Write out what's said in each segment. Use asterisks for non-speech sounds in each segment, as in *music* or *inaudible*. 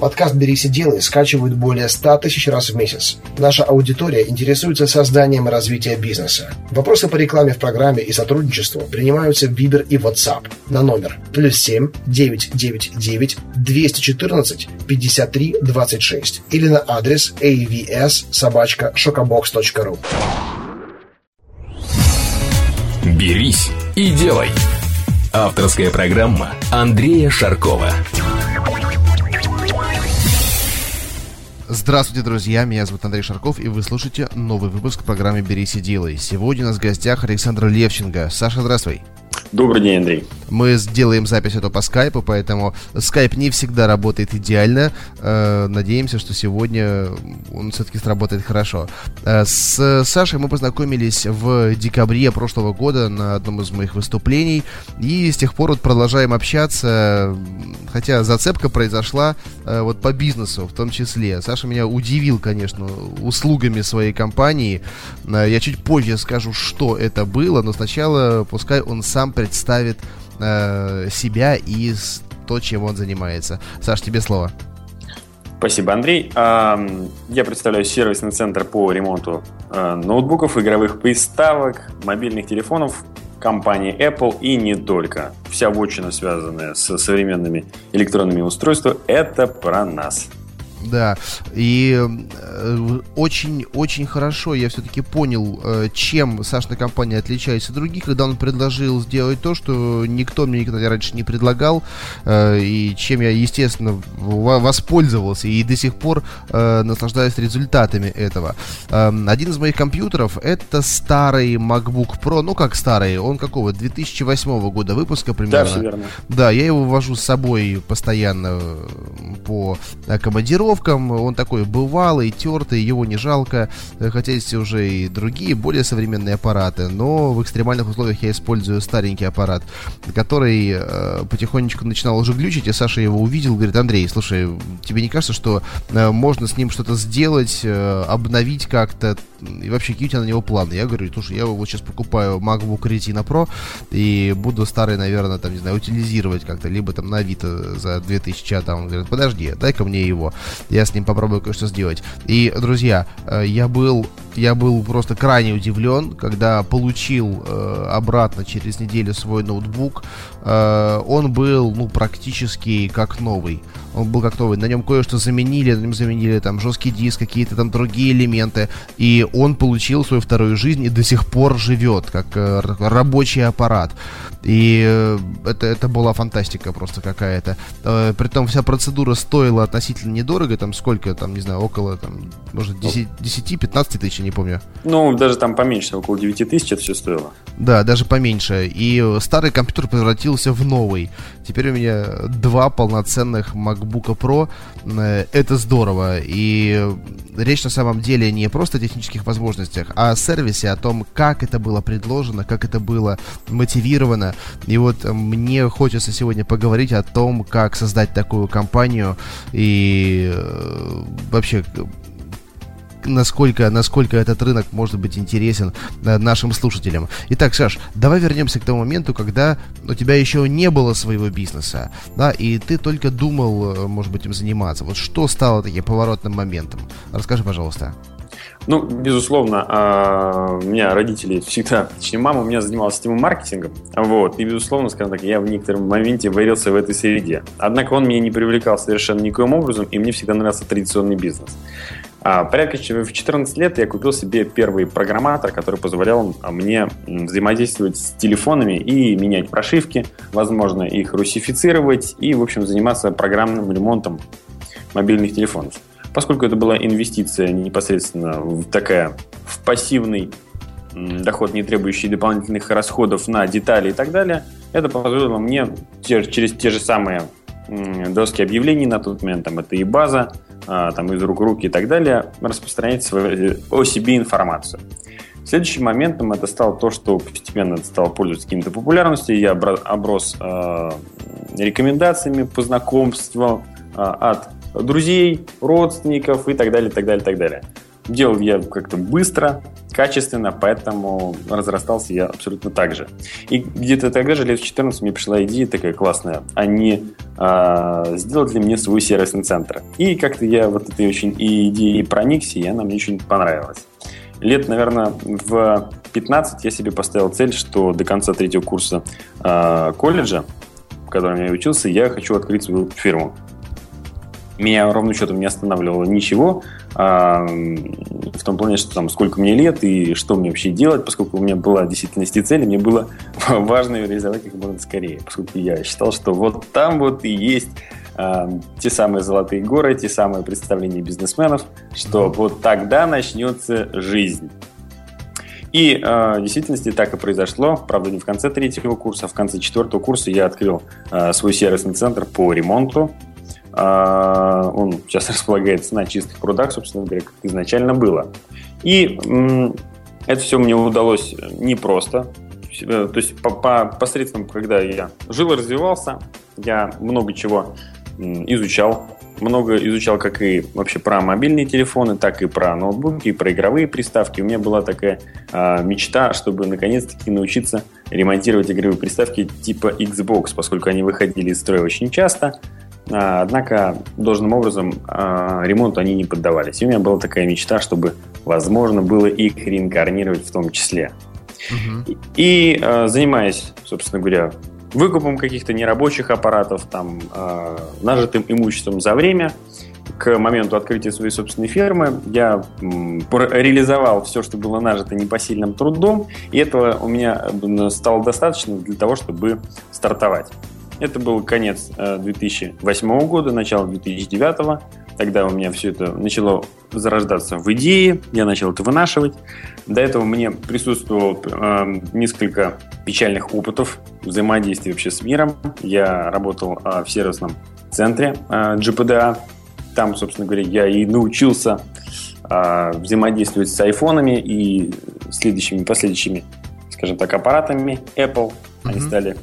Подкаст «Берись и делай» скачивают более 100 тысяч раз в месяц. Наша аудитория интересуется созданием и развитием бизнеса. Вопросы по рекламе в программе и сотрудничеству принимаются в Viber и WhatsApp на номер плюс 7 999 214 53 26 или на адрес avs собачка шокобокс.ру. «Берись и делай» Авторская программа Андрея Шаркова. Здравствуйте, друзья! Меня зовут Андрей Шарков, и вы слушаете новый выпуск программы «Берись и делай». Сегодня у нас в гостях Александр Левченко. Саша, здравствуй! Добрый день, Андрей. Мы сделаем запись это по скайпу, поэтому скайп не всегда работает идеально. Э, надеемся, что сегодня он все-таки сработает хорошо. Э, с Сашей мы познакомились в декабре прошлого года на одном из моих выступлений. И с тех пор вот продолжаем общаться, хотя зацепка произошла э, вот по бизнесу в том числе. Саша меня удивил, конечно, услугами своей компании. Я чуть позже скажу, что это было, но сначала пускай он сам представит э, себя и то, чем он занимается. Саш, тебе слово. Спасибо, Андрей. Я представляю сервисный центр по ремонту э, ноутбуков, игровых приставок, мобильных телефонов компании Apple и не только. Вся вотчина, связанная с современными электронными устройствами, это про нас. Да, и очень-очень э, хорошо я все-таки понял, э, чем Сашна компания отличается от других, когда он предложил сделать то, что никто мне никогда раньше не предлагал, э, и чем я, естественно, воспользовался, и до сих пор наслаждаюсь результатами этого. Эм, один из моих компьютеров это старый MacBook Pro, ну как старый, он какого, 2008 года выпуска примерно. Да, все верно. Да, я его вожу с собой постоянно по командировке, тренировкам. Он такой бывалый, тертый, его не жалко. Э, хотя есть уже и другие, более современные аппараты. Но в экстремальных условиях я использую старенький аппарат, который э, потихонечку начинал уже глючить. И Саша его увидел, говорит, Андрей, слушай, тебе не кажется, что э, можно с ним что-то сделать, э, обновить как-то? И вообще, какие у тебя на него планы? Я говорю, слушай, я вот сейчас покупаю MacBook Retina Pro и буду старый, наверное, там, не знаю, утилизировать как-то, либо там на Авито за 2000, а там, он говорит, подожди, дай-ка мне его я с ним попробую кое-что сделать. И, друзья, э, я был, я был просто крайне удивлен, когда получил э, обратно через неделю свой ноутбук. Э, он был, ну, практически как новый. Он был как новый. На нем кое-что заменили, на нем заменили там жесткий диск, какие-то там другие элементы. И он получил свою вторую жизнь и до сих пор живет, как э, рабочий аппарат. И э, это, это была фантастика просто какая-то. Э, притом вся процедура стоила относительно недорого, там сколько, там, не знаю, около, там, может, 10-15 тысяч, я не помню. Ну, даже там поменьше, около 9 тысяч это все стоило. Да, даже поменьше. И старый компьютер превратился в новый. Теперь у меня два полноценных MacBook Pro. Э, это здорово. И речь на самом деле не просто о технических возможностях, а о сервисе, о том, как это было предложено, как это было мотивировано, и вот мне хочется сегодня поговорить о том, как создать такую компанию и э, вообще насколько, насколько этот рынок может быть интересен э, нашим слушателям. Итак, Саш, давай вернемся к тому моменту, когда у тебя еще не было своего бизнеса, да, и ты только думал, может быть, им заниматься. Вот что стало таким поворотным моментом? Расскажи, пожалуйста. Ну, безусловно, а, у меня родители всегда, точнее, мама у меня занималась системой маркетингом, вот, и, безусловно, скажем так, я в некотором моменте варился в этой среде. Однако он меня не привлекал совершенно никоим образом, и мне всегда нравился традиционный бизнес. А, порядка в 14 лет я купил себе первый программатор, который позволял мне взаимодействовать с телефонами и менять прошивки, возможно, их русифицировать и, в общем, заниматься программным ремонтом мобильных телефонов. Поскольку это была инвестиция непосредственно в такая в пассивный доход, не требующий дополнительных расходов на детали и так далее, это позволило мне через те же самые доски объявлений на тот момент, там это и база, а, там из рук в руки и так далее, распространять свою, о себе информацию. Следующим моментом это стало то, что постепенно это стало пользоваться каким-то популярностью, я оброс э, рекомендациями по знакомству э, от друзей, родственников и так далее, так далее, так далее. Делал я как-то быстро, качественно, поэтому разрастался я абсолютно так же. И где-то тогда же, лет в 14, мне пришла идея такая классная, они а, сделать ли мне свой сервисный центр. И как-то я вот этой очень идеей проникся, и она мне очень понравилась. Лет, наверное, в 15 я себе поставил цель, что до конца третьего курса э, колледжа, в котором я учился, я хочу открыть свою фирму меня ровно счетом не останавливало ничего, а, в том плане, что там сколько мне лет и что мне вообще делать, поскольку у меня была действительности цели, мне было *laughs* важно ее реализовать как можно скорее, поскольку я считал, что вот там вот и есть а, те самые золотые горы, те самые представления бизнесменов, что вот тогда начнется жизнь. И э, в действительности так и произошло. Правда, не в конце третьего курса, а в конце четвертого курса я открыл э, свой сервисный центр по ремонту он сейчас *laughs* располагается на чистых прудах, собственно говоря, как изначально было. И это все мне удалось непросто. Э, то есть по, по посредством, когда я жил и развивался, я много чего изучал. Много изучал как и вообще про мобильные телефоны, так и про ноутбуки, и про игровые приставки. У меня была такая э, мечта, чтобы наконец-таки научиться ремонтировать игровые приставки типа Xbox, поскольку они выходили из строя очень часто. А, однако должным образом а, ремонту они не поддавались. И у меня была такая мечта, чтобы возможно было их реинкарнировать в том числе. Угу. И, а, занимаясь, собственно говоря, выкупом каких-то нерабочих аппаратов, там, нажитым имуществом за время, к моменту открытия своей собственной фермы я реализовал все, что было нажито непосильным трудом, и этого у меня стало достаточно для того, чтобы стартовать. Это был конец 2008 э, года, начало 2009. Тогда у меня все это начало зарождаться в идее, я начал это вынашивать. До этого мне присутствовало э, несколько печальных опытов взаимодействия вообще с миром. Я работал э, в сервисном центре э, GPDA. Там, собственно говоря, я и научился э, взаимодействовать с айфонами и следующими, последующими, скажем так, аппаратами Apple. Они mm-hmm. стали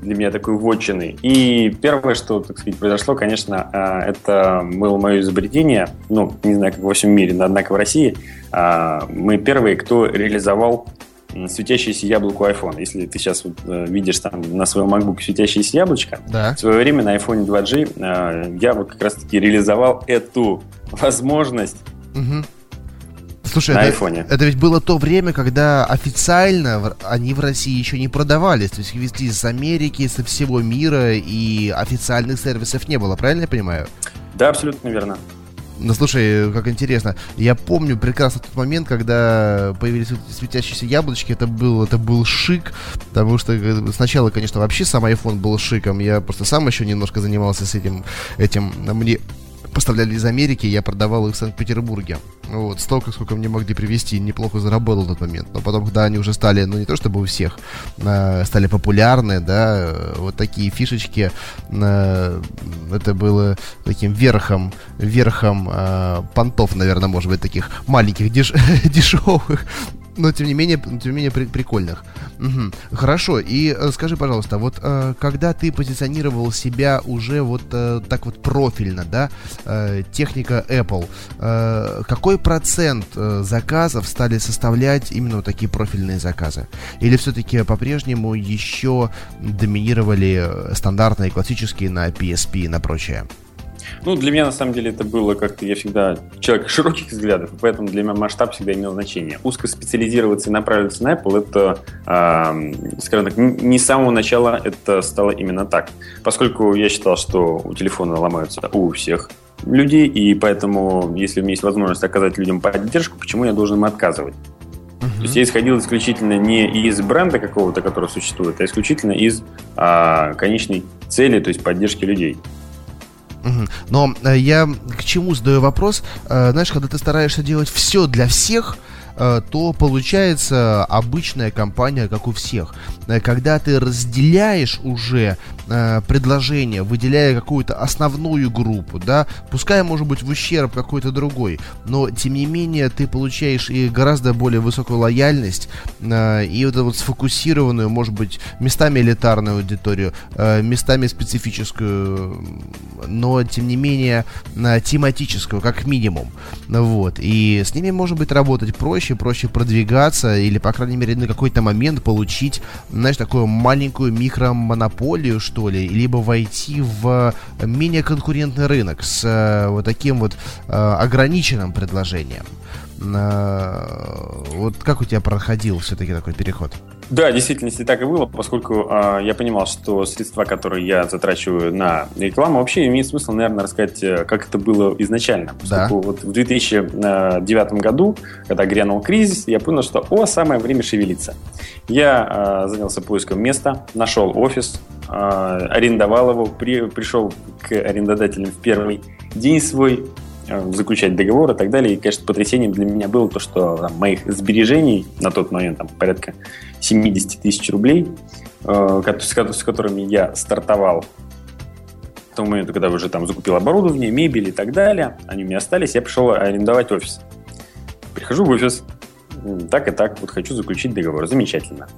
для меня такой вотчиной. И первое, что, так сказать, произошло, конечно, а, это было мое изобретение, ну, не знаю, как во всем мире, но однако в России а, мы первые, кто реализовал светящееся яблоко iPhone. Если ты сейчас вот, э, видишь там на своем MacBook светящееся яблочко, да. в свое время на iPhone 2G а, я вот как раз-таки реализовал эту возможность угу Слушай, на это, айфоне. Это ведь было то время, когда официально они в России еще не продавались. То есть их везли из Америки, со всего мира, и официальных сервисов не было, правильно я понимаю? Да, абсолютно верно. Ну, слушай, как интересно. Я помню прекрасно тот момент, когда появились светящиеся яблочки. Это был, это был шик, потому что э, сначала, конечно, вообще сам iPhone был шиком. Я просто сам еще немножко занимался с этим. этим. Мне поставляли из Америки, я продавал их в Санкт-Петербурге. Вот, столько, сколько мне могли привезти, неплохо заработал в тот момент. Но потом, когда они уже стали, ну не то чтобы у всех, э, стали популярны, да, вот такие фишечки, э, это было таким верхом, верхом э, понтов, наверное, может быть, таких маленьких, деш *laughs* дешевых но тем не менее, тем не менее при, прикольных. Угу. Хорошо, и э, скажи, пожалуйста, вот э, когда ты позиционировал себя уже вот э, так вот профильно, да, э, техника Apple, э, какой процент э, заказов стали составлять именно вот такие профильные заказы? Или все-таки по-прежнему еще доминировали э, стандартные, классические на PSP и на прочее? Ну, для меня, на самом деле, это было как-то, я всегда человек *laughs* широких взглядов, поэтому для меня масштаб всегда имел значение. Узко специализироваться и направиться на Apple, это, э, скажем так, не с самого начала это стало именно так. Поскольку я считал, что у телефона ломаются у всех людей, и поэтому, если у меня есть возможность оказать людям поддержку, почему я должен им отказывать? Uh-huh. То есть я исходил исключительно не из бренда какого-то, который существует, а исключительно из а, конечной цели, то есть поддержки людей. Но э, я к чему задаю вопрос? Э, знаешь, когда ты стараешься делать все для всех, то получается обычная компания, как у всех. Э, когда ты разделяешь уже э, предложение, выделяя какую-то основную группу, да, пускай может быть в ущерб какой-то другой, но тем не менее ты получаешь и гораздо более высокую лояльность, и вот эту вот сфокусированную, может быть, местами элитарную аудиторию, местами специфическую, но тем не менее тематическую, как минимум. Вот. И с ними может быть работать проще, проще, проще продвигаться или, по крайней мере, на какой-то момент получить, знаешь, такую маленькую микромонополию, что ли, либо войти в менее конкурентный рынок с э, вот таким вот э, ограниченным предложением. Э, вот как у тебя проходил все-таки такой переход? Да, действительно, так и было, поскольку э, я понимал, что средства, которые я затрачиваю на рекламу, вообще имеет смысл, наверное, рассказать, э, как это было изначально. Поскольку да. вот в 2009 году, когда грянул кризис, я понял, что о, самое время шевелиться. Я э, занялся поиском места, нашел офис, э, арендовал его, при, пришел к арендодателям в первый день свой, Э, заключать договор и так далее. И, конечно, потрясением для меня было то, что там, моих сбережений на тот момент там, порядка 70 тысяч рублей, э, с которыми я стартовал к тому моменту, когда уже там закупил оборудование, мебель и так далее, они у меня остались, я пришел арендовать офис. Прихожу в офис, так и так, вот хочу заключить договор. Замечательно.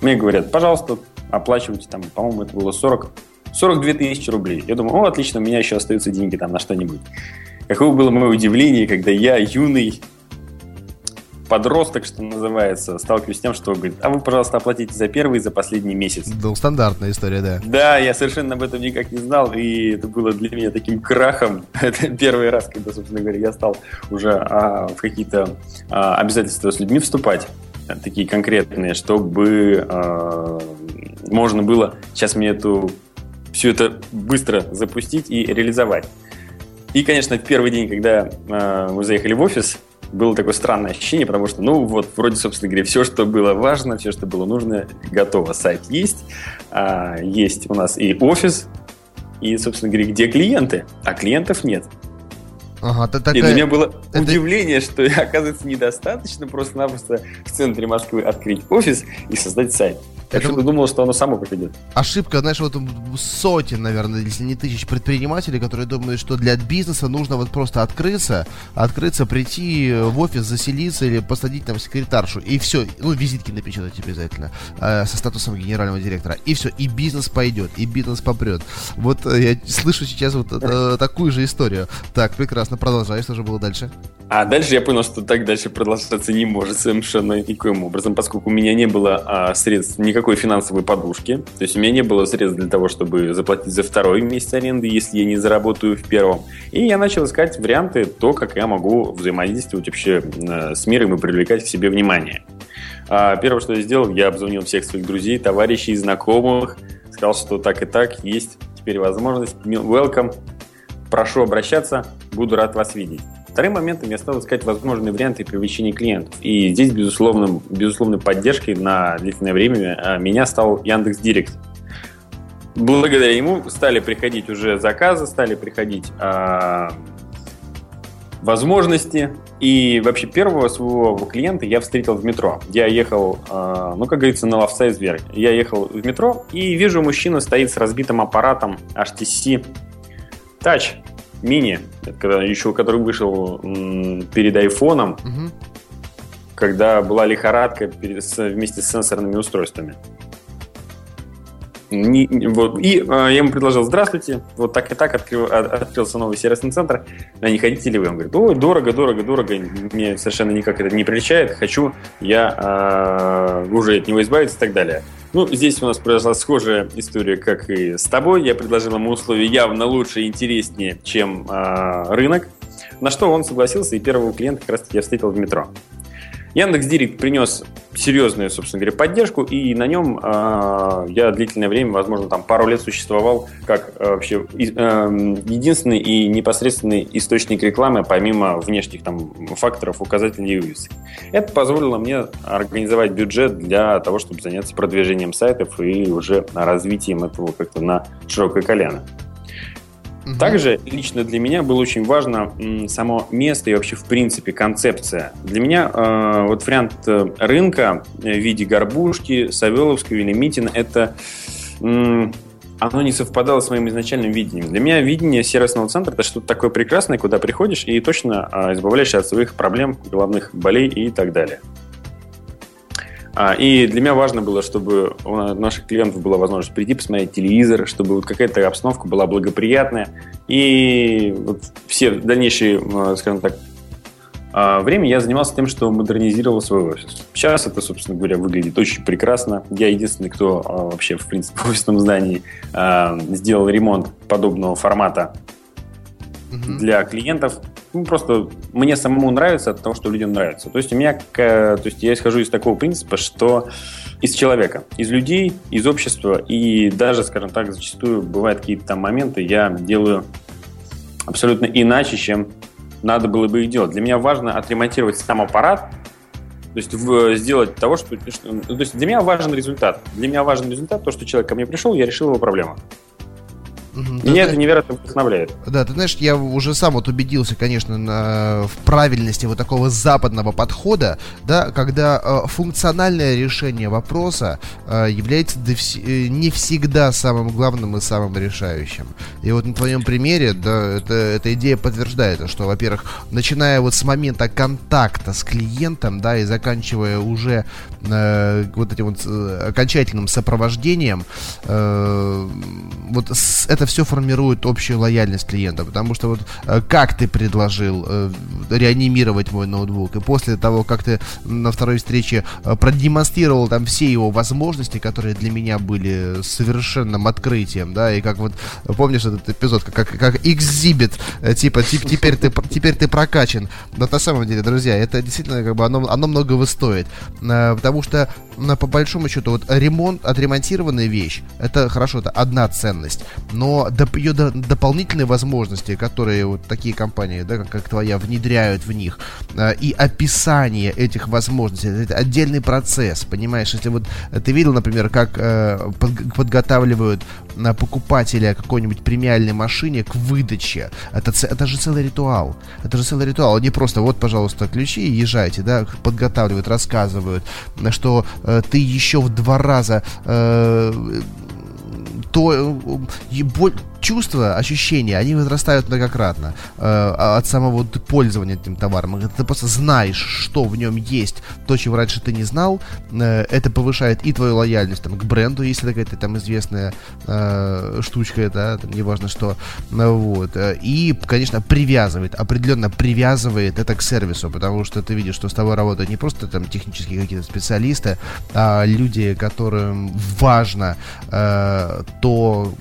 Мне говорят, пожалуйста, оплачивайте там, по-моему, это было 40, 42 тысячи рублей. Я думаю, о, отлично, у меня еще остаются деньги там на что-нибудь. Каково было мое удивление, когда я, юный подросток, что называется, сталкиваюсь с тем, что говорит, а вы, пожалуйста, оплатите за первый и за последний месяц. Ну, стандартная история, да. Да, я совершенно об этом никак не знал, и это было для меня таким крахом. *laughs* Это первый раз, когда, собственно говоря, я стал уже а, в какие-то а, обязательства с людьми вступать, такие конкретные, чтобы а, можно было сейчас мне эту все это быстро запустить и реализовать. И, конечно, в первый день, когда э, мы заехали в офис, было такое странное ощущение, потому что, ну, вот, вроде, собственно говоря, все, что было важно, все, что было нужно, готово. Сайт есть, э, есть у нас и офис, и, собственно говоря, где клиенты, а клиентов нет. Ага, ты такая... И для меня было это... удивление, что, *laughs* оказывается, недостаточно просто-напросто в центре Москвы открыть офис и создать сайт. Я это... думал, что оно само придет. Ошибка, знаешь, вот сотен, наверное, если не тысяч предпринимателей, которые думают, что для бизнеса нужно вот просто открыться, открыться, прийти в офис, заселиться или посадить там секретаршу, и все, ну, визитки напечатать обязательно, э, со статусом генерального директора, и все, и бизнес пойдет, и бизнес попрет. Вот э, я слышу сейчас вот э, такую же историю. Так, прекрасно, продолжай, что же было дальше? А дальше я понял, что так дальше продолжаться не может совершенно никоим образом, поскольку у меня не было а, средств никакой никакой финансовой подушки. То есть у меня не было средств для того, чтобы заплатить за второй месяц аренды, если я не заработаю в первом. И я начал искать варианты, то, как я могу взаимодействовать вообще э, с миром и привлекать к себе внимание. А первое, что я сделал, я обзвонил всех своих друзей, товарищей, знакомых, сказал, что так и так, есть теперь возможность. Welcome, прошу обращаться, буду рад вас видеть. Вторым моментом я стал искать возможные варианты привлечения клиентов. И здесь, безусловно, безусловной поддержкой на длительное время а, меня стал Яндекс Директ. Благодаря ему стали приходить уже заказы, стали приходить а, возможности. И вообще первого своего клиента я встретил в метро. Я ехал, а, ну, как говорится, на ловца из зверь. Я ехал в метро и вижу, мужчина стоит с разбитым аппаратом HTC Touch мини, когда еще который вышел перед айфоном, угу. когда была лихорадка вместе с сенсорными устройствами. Не, вот. И э, я ему предложил, здравствуйте, вот так и так открыл, открылся новый сервисный центр, а не хотите ли вы? Он говорит, ой, дорого, дорого, дорого, мне совершенно никак это не приличает, хочу я э, уже от него избавиться и так далее. Ну, здесь у нас произошла схожая история, как и с тобой. Я предложил ему условия явно лучше и интереснее, чем э, рынок. На что он согласился, и первого клиента как раз-таки я встретил в метро. Яндекс Директ принес серьезную, собственно говоря, поддержку, и на нем э, я длительное время, возможно, там пару лет существовал как э, вообще э, единственный и непосредственный источник рекламы, помимо внешних там факторов, указателей и вывесок. Это позволило мне организовать бюджет для того, чтобы заняться продвижением сайтов и уже развитием этого как-то на широкое колено. Также лично для меня было очень важно само место и вообще в принципе концепция. Для меня э, вот вариант э, рынка в виде горбушки, Савеловского или Митина это э, оно не совпадало с моим изначальным видением. Для меня видение сервисного центра это что-то такое прекрасное, куда приходишь и точно э, избавляешься от своих проблем, головных болей и так далее. А, и для меня важно было, чтобы у наших клиентов была возможность прийти посмотреть телевизор, чтобы вот какая-то обстановка была благоприятная. И вот все дальнейшие, скажем так, а, время я занимался тем, что модернизировал свой офис. Сейчас это, собственно говоря, выглядит очень прекрасно. Я единственный, кто а, вообще, в принципе, *laughs* в офисном здании сделал ремонт подобного формата для клиентов. Ну, просто мне самому нравится от того, что людям нравится. То есть у меня, то есть я исхожу из такого принципа, что из человека, из людей, из общества, и даже, скажем так, зачастую бывают какие-то там моменты, я делаю абсолютно иначе, чем надо было бы их делать. Для меня важно отремонтировать сам аппарат, то есть в, сделать того, что, что... То есть для меня важен результат. Для меня важен результат, то, что человек ко мне пришел, я решил его проблему. Угу. Меня да, это невероятно вдохновляет. Да, ты знаешь, я уже сам вот убедился, конечно, на, в правильности вот такого западного подхода, да, когда э, функциональное решение вопроса э, является э, не всегда самым главным и самым решающим. И вот на твоем примере, да, это, эта идея подтверждает, что, во-первых, начиная вот с момента контакта с клиентом, да, и заканчивая уже э, вот этим вот э, окончательным сопровождением, э, вот с, это все формирует общую лояльность клиента, потому что вот э, как ты предложил э, реанимировать мой ноутбук, и после того, как ты на второй встрече э, продемонстрировал там все его возможности, которые для меня были совершенным открытием, да, и как вот, помнишь этот эпизод, как, как экзибит, типа, типа теперь ты, теперь ты прокачан, но на самом деле, друзья, это действительно как бы оно, оно многого стоит, потому что по большому счету вот ремонт, отремонтированная вещь, это хорошо, это одна ценность, но доп, ее до, дополнительные возможности, которые вот такие компании, да, как, как твоя, внедряют в них, э, и описание этих возможностей, это отдельный процесс, понимаешь? Если вот ты видел, например, как э, под, подготавливают на покупателя какой-нибудь премиальной машине к выдаче, это, это же целый ритуал. Это же целый ритуал. Они просто, вот, пожалуйста, ключи и езжайте, да, подготавливают, рассказывают, что э, ты еще в два раза э, то э, боль, чувства, ощущения, они возрастают многократно э, от самого пользования этим товаром. Ты просто знаешь, что в нем есть, то, чего раньше ты не знал, э, это повышает и твою лояльность там, к бренду, если какая-то там известная э, штучка, да, там, неважно что, ну, вот, э, и, конечно, привязывает, определенно привязывает это к сервису, потому что ты видишь, что с тобой работают не просто там технические какие-то специалисты, а люди, которым важно э, то,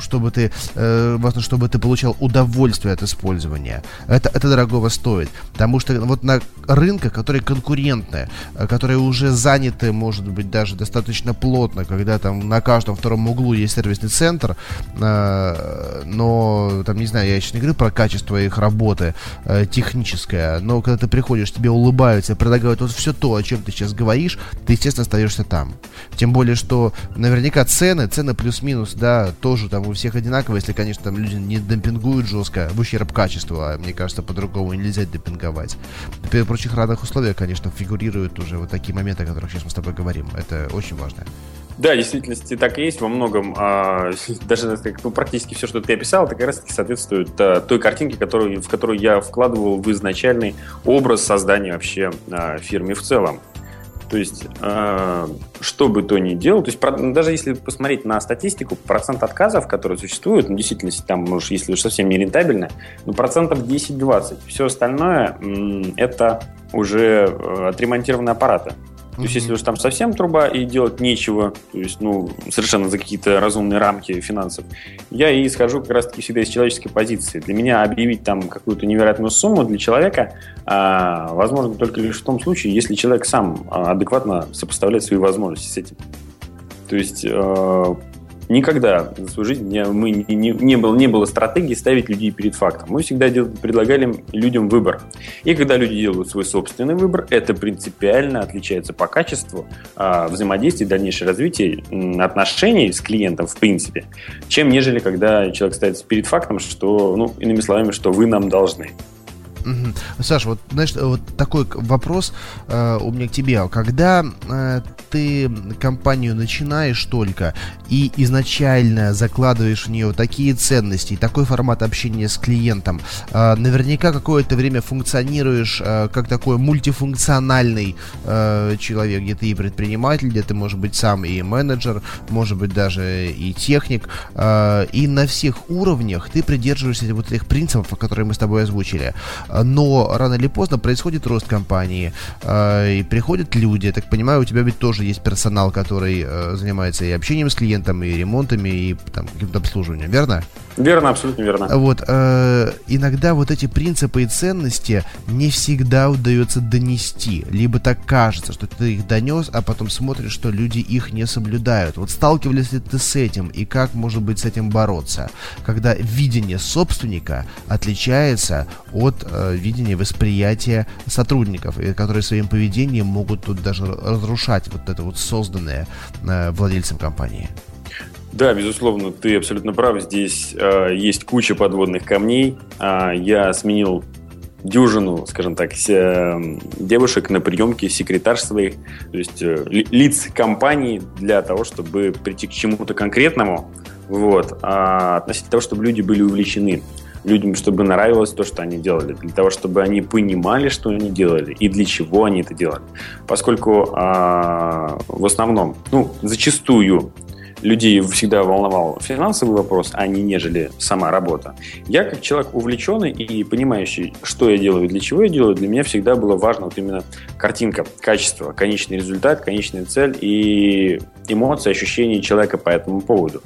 чтобы ты, э, чтобы ты получал удовольствие от использования. Это, это дорогого стоит. Потому что вот на рынках, которые конкурентные, э, которые уже заняты, может быть, даже достаточно плотно, когда там на каждом втором углу есть сервисный центр, э, но там, не знаю, я еще не говорю про качество их работы э, техническое, но когда ты приходишь, тебе улыбаются, предлагают вот все то, о чем ты сейчас говоришь, ты, естественно, остаешься там. Тем более, что наверняка цены, цены плюс-минус, да, тоже там у всех одинаковые, если, конечно, там люди не демпингуют жестко в ущерб качеству, а мне кажется, по-другому нельзя демпинговать. При прочих равных условиях, конечно, фигурируют уже вот такие моменты, о которых сейчас мы с тобой говорим. Это очень важно. Да, в действительности так и есть во многом. А, даже ну, практически все, что ты описал, это как раз-таки соответствует а, той картинке, которую, в которую я вкладывал в изначальный образ создания вообще а, фирмы в целом. То есть, э, что бы то ни делал, то есть, даже если посмотреть на статистику, процент отказов, которые существуют, ну, действительно, там, может, если уж совсем не рентабельно, ну, процентов 10-20. Все остальное это уже э, отремонтированные аппараты. То есть, если уж там совсем труба и делать нечего, то есть, ну, совершенно за какие-то разумные рамки финансов, я и исхожу как раз-таки всегда из человеческой позиции. Для меня объявить там какую-то невероятную сумму для человека а, возможно только лишь в том случае, если человек сам а, адекватно сопоставляет свои возможности с этим. То есть, а, никогда за свою жизнь не, мы не, не, не, было, не было стратегии ставить людей перед фактом. Мы всегда дел, предлагали людям выбор. И когда люди делают свой собственный выбор, это принципиально отличается по качеству а, взаимодействия дальнейшее развитие отношений с клиентом в принципе, чем нежели когда человек ставится перед фактом, что, ну, иными словами, что вы нам должны. Угу. Саша, вот знаешь, вот такой вопрос э, у меня к тебе. Когда э, ты компанию начинаешь только и изначально закладываешь в нее такие ценности, такой формат общения с клиентом, э, наверняка какое-то время функционируешь э, как такой мультифункциональный э, человек, где ты и предприниматель, где ты, может быть, сам и менеджер, может быть, даже и техник, э, и на всех уровнях ты придерживаешься вот этих принципов, которые мы с тобой озвучили. Но рано или поздно происходит рост компании, и приходят люди, я так понимаю, у тебя ведь тоже есть персонал, который занимается и общением с клиентом, и ремонтами, и там, каким-то обслуживанием, верно? Верно, абсолютно верно. Вот, э, иногда вот эти принципы и ценности не всегда удается донести. Либо так кажется, что ты их донес, а потом смотришь, что люди их не соблюдают. Вот сталкивались ли ты с этим, и как, может быть, с этим бороться? Когда видение собственника отличается от э, видения восприятия сотрудников, которые своим поведением могут тут даже разрушать вот это вот созданное э, владельцем компании. Да, безусловно, ты абсолютно прав. Здесь э, есть куча подводных камней. Э, я сменил дюжину, скажем так, э, девушек на приемке секретарь своих, то есть э, лиц компании для того, чтобы прийти к чему-то конкретному, вот, а относительно того, чтобы люди были увлечены людям, чтобы нравилось то, что они делали, для того, чтобы они понимали, что они делали и для чего они это делали. Поскольку а, в основном, ну, зачастую людей всегда волновал финансовый вопрос, а не нежели сама работа. Я, как человек увлеченный и понимающий, что я делаю и для чего я делаю, для меня всегда было важно вот именно картинка, качество, конечный результат, конечная цель и эмоции, ощущения человека по этому поводу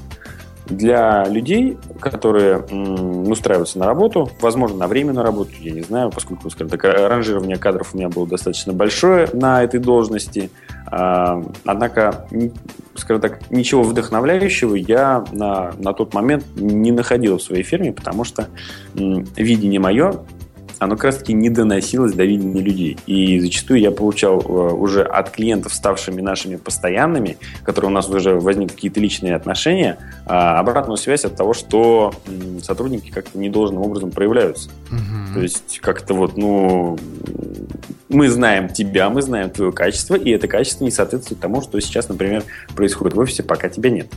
для людей, которые м, устраиваются на работу, возможно, на временную работу, я не знаю, поскольку, скажем так, ранжирование кадров у меня было достаточно большое на этой должности. А, однако, скажем так, ничего вдохновляющего я на, на тот момент не находил в своей фирме, потому что м, видение мое оно как раз-таки не доносилось до видения людей. И зачастую я получал э, уже от клиентов, ставшими нашими постоянными, которые у нас уже возникли какие-то личные отношения, а, обратную связь от того, что сотрудники как-то недолжным образом проявляются. Угу. То есть как-то вот, ну, мы знаем тебя, мы знаем твое качество, и это качество не соответствует тому, что сейчас, например, происходит в офисе, пока тебя нет.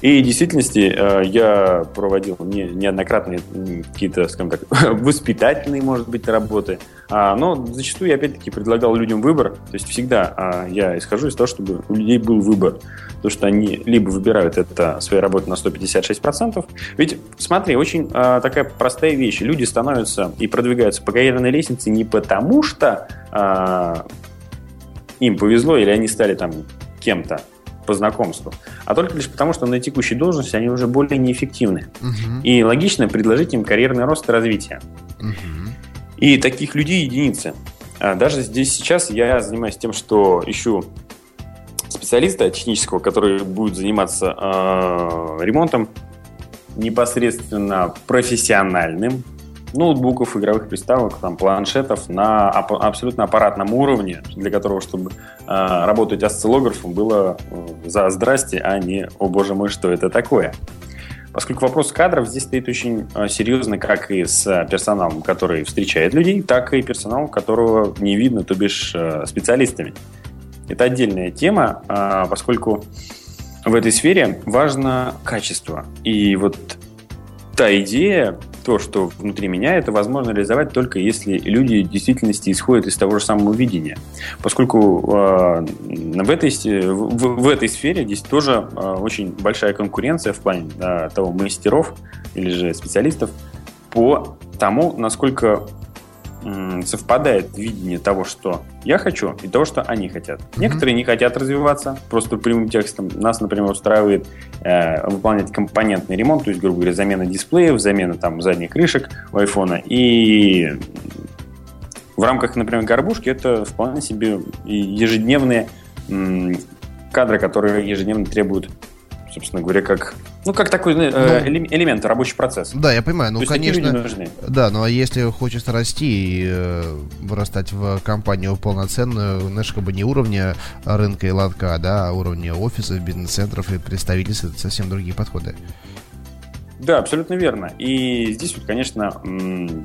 И в действительности э, я проводил не, неоднократные какие-то, скажем так, *laughs* воспитательные, может быть, работы, а, но зачастую я опять-таки предлагал людям выбор, то есть всегда а, я исхожу из того, чтобы у людей был выбор, то что они либо выбирают это своей работы на 156%, ведь смотри, очень а, такая простая вещь, люди становятся и продвигаются по карьерной лестнице не потому, что а, им повезло или они стали там кем-то по знакомству, а только лишь потому, что на текущей должности они уже более неэффективны. Угу. И логично предложить им карьерный рост и развитие. Угу. И таких людей единицы. А даже здесь сейчас я занимаюсь тем, что ищу специалиста технического, который будет заниматься э, ремонтом непосредственно профессиональным, ноутбуков, игровых приставок, там, планшетов на ап- абсолютно аппаратном уровне, для которого, чтобы э, работать осциллографом, было э, за здрасте, а не «О боже мой, что это такое?». Поскольку вопрос кадров здесь стоит очень э, серьезно, как и с персоналом, который встречает людей, так и персоналом, которого не видно, то бишь э, специалистами. Это отдельная тема, э, поскольку в этой сфере важно качество. И вот та идея, то, что внутри меня, это возможно реализовать только если люди в действительности исходят из того же самого видения. Поскольку э, в, этой, в, в этой сфере здесь тоже э, очень большая конкуренция в плане э, того мастеров или же специалистов по тому, насколько совпадает видение того, что я хочу, и того, что они хотят. Mm-hmm. Некоторые не хотят развиваться, просто прямым текстом. Нас, например, устраивает э, выполнять компонентный ремонт, то есть, грубо говоря, замена дисплеев, замена там задних крышек у айфона. И в рамках, например, горбушки это вполне себе ежедневные м- кадры, которые ежедневно требуют собственно говоря, как ну, как такой э, ну, элемент, рабочий процесс. Да, я понимаю. Ну, конечно. Нужны. Да, но если хочется расти и э, вырастать в компанию полноценную, знаешь, как бы не уровня рынка и лотка, да, а уровня офисов, бизнес-центров и представительств, это совсем другие подходы. Да, абсолютно верно. И здесь вот, конечно,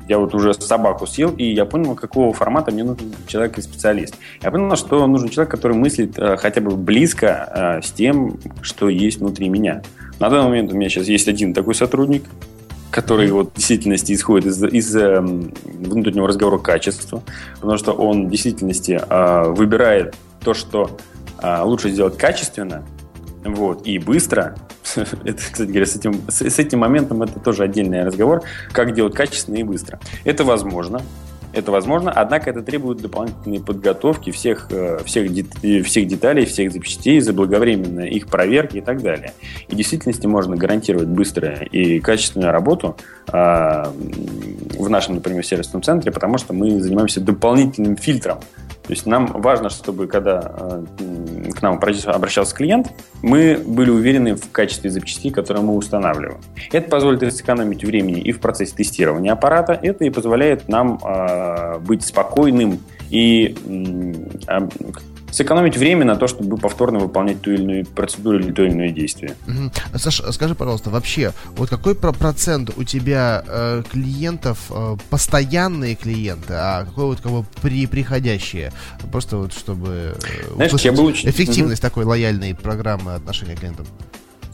я вот уже собаку съел, и я понял, какого формата мне нужен человек и специалист. Я понял, что нужен человек, который мыслит э, хотя бы близко э, с тем, что есть внутри меня. На данный момент у меня сейчас есть один такой сотрудник, который вот в действительности исходит из, из э, внутреннего разговора качества, потому что он в действительности выбирает то, что лучше сделать качественно, вот, и быстро, *laughs* это, кстати говоря, с этим, с, с этим моментом это тоже отдельный разговор, как делать качественно и быстро. Это возможно. это возможно, однако это требует дополнительной подготовки всех, э, всех, всех деталей, всех запчастей, заблаговременной их проверки и так далее. И в действительности можно гарантировать быструю и качественную работу а, в нашем, например, сервисном центре, потому что мы занимаемся дополнительным фильтром то есть нам важно, чтобы когда э, к нам обращался клиент, мы были уверены в качестве запчастей, которые мы устанавливаем. Это позволит сэкономить времени и в процессе тестирования аппарата. Это и позволяет нам э, быть спокойным и э, сэкономить время на то, чтобы повторно выполнять ту или иную процедуру или то или иное действие. Угу. Саш, скажи, пожалуйста, вообще, вот какой процент у тебя э, клиентов э, постоянные клиенты, а какой вот кого при приходящие? Просто вот чтобы э, Знаешь, я был эффективность угу. такой лояльной программы отношения к клиентам.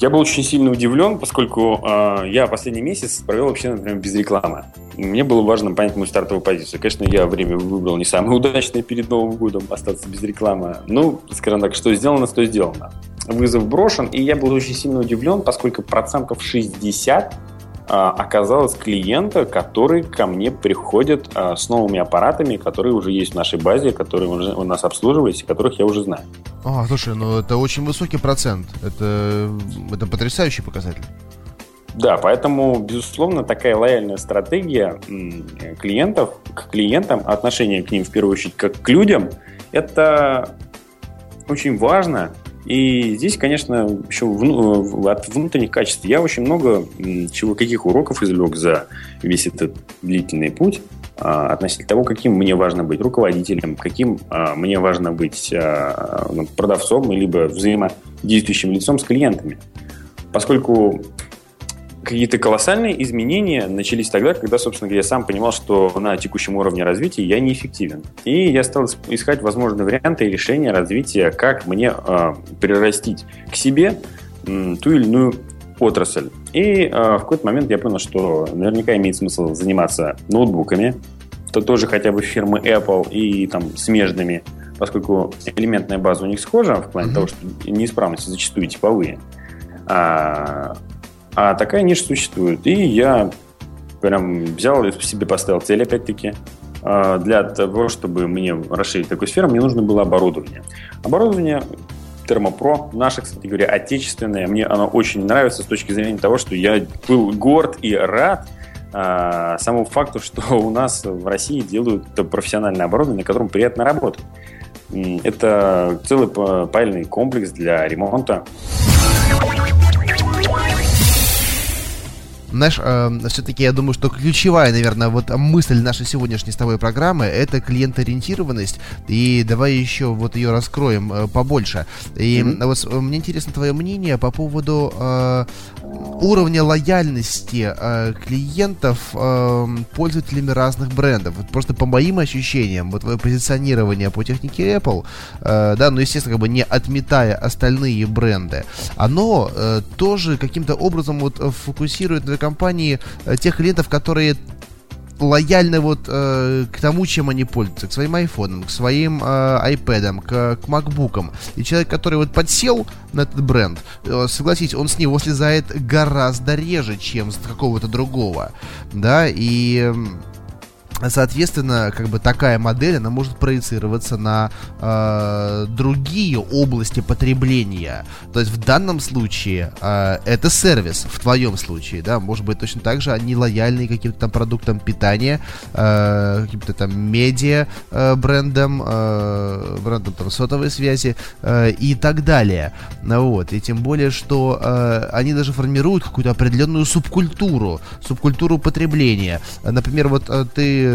Я был очень сильно удивлен, поскольку э, я последний месяц провел вообще, например, без рекламы. Мне было важно понять мою стартовую позицию. Конечно, я время выбрал не самое *laughs* удачное перед Новым годом, остаться без рекламы. Ну, скажем так, что сделано, то сделано. Вызов брошен, и я был очень сильно удивлен, поскольку процентов 60 а, оказалось клиента, которые ко мне приходят а, с новыми аппаратами, которые уже есть в нашей базе, которые уже у нас обслуживаются, которых я уже знаю. А, слушай, ну это очень высокий процент. Это, это потрясающий показатель. Да, поэтому, безусловно, такая лояльная стратегия клиентов к клиентам, отношение к ним в первую очередь как к людям, это очень важно и здесь, конечно, еще от внутренних качеств я очень много чего, каких уроков извлек за весь этот длительный путь а, относительно того, каким мне важно быть руководителем, каким а, мне важно быть а, ну, продавцом, либо взаимодействующим лицом с клиентами. Поскольку какие-то колоссальные изменения начались тогда, когда, собственно говоря, я сам понимал, что на текущем уровне развития я неэффективен. И я стал искать возможные варианты и решения развития, как мне э, прирастить к себе э, ту или иную отрасль. И э, в какой-то момент я понял, что наверняка имеет смысл заниматься ноутбуками, то тоже хотя бы фирмы Apple и там смежными, поскольку элементная база у них схожа в плане mm-hmm. того, что неисправности зачастую типовые. А, а такая ниша существует. И я прям взял и себе поставил цель, опять-таки, а, для того, чтобы мне расширить такую сферу, мне нужно было оборудование. Оборудование Термопро, наше, кстати говоря, отечественное, мне оно очень нравится с точки зрения того, что я был горд и рад а, самому факту, *laughs* что у нас в России делают профессиональное оборудование, на котором приятно работать. Это целый пальный комплекс для ремонта. Знаешь, э, все-таки я думаю, что ключевая, наверное, вот мысль нашей сегодняшней с тобой программы это клиенториентированность. И давай еще вот ее раскроем э, побольше. И mm-hmm. вот э, мне интересно твое мнение по поводу э, уровня лояльности э, клиентов э, пользователями разных брендов. Вот просто по моим ощущениям, вот твое позиционирование по технике Apple, э, да, ну, естественно, как бы не отметая остальные бренды, оно э, тоже каким-то образом вот фокусирует на компании э, тех клиентов, которые лояльны вот э, к тому, чем они пользуются, к своим айфонам, к своим э, iPad, к, к MacBook. И человек, который вот подсел на этот бренд, э, согласитесь, он с него слезает гораздо реже, чем с какого-то другого, да, и... Э, Соответственно, как бы такая модель, она может проецироваться на э, другие области потребления. То есть в данном случае э, это сервис, в твоем случае, да, может быть точно так же они лояльны каким-то там продуктам питания, э, каким-то там медиа э, брендам, э, брендам там сотовой связи э, и так далее. Ну, вот, и тем более, что э, они даже формируют какую-то определенную субкультуру, субкультуру потребления. Например, вот э, ты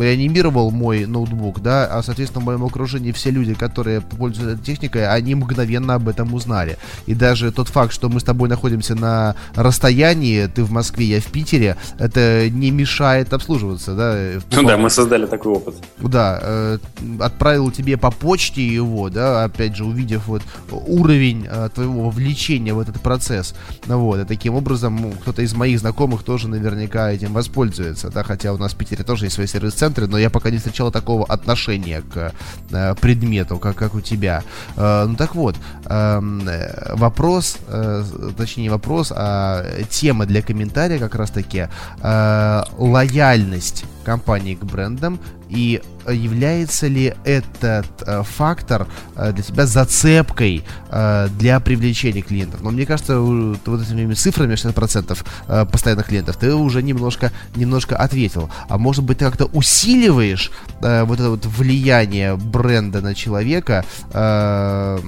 реанимировал мой ноутбук, да, а, соответственно, в моем окружении все люди, которые пользуются этой техникой, они мгновенно об этом узнали. И даже тот факт, что мы с тобой находимся на расстоянии, ты в Москве, я в Питере, это не мешает обслуживаться, да. Ну да, мы создали такой опыт. Да, э, отправил тебе по почте его, да, опять же, увидев вот уровень э, твоего вовлечения в этот процесс. Ну вот, и таким образом кто-то из моих знакомых тоже наверняка этим воспользуется, да, хотя у нас в Питере тоже есть свои сервис-центры, но я пока не встречал такого отношения к э, предмету, как, как у тебя. Э, ну так вот, эм, э, вопрос, э, точнее не вопрос, а тема для комментария как раз-таки э, лояльность компании к брендам и является ли этот э, фактор э, для тебя зацепкой э, для привлечения клиентов? Но мне кажется, вот этими цифрами 60% э, постоянных клиентов ты уже немножко, немножко ответил. А может быть, ты как-то усиливаешь э, вот это вот влияние бренда на человека э,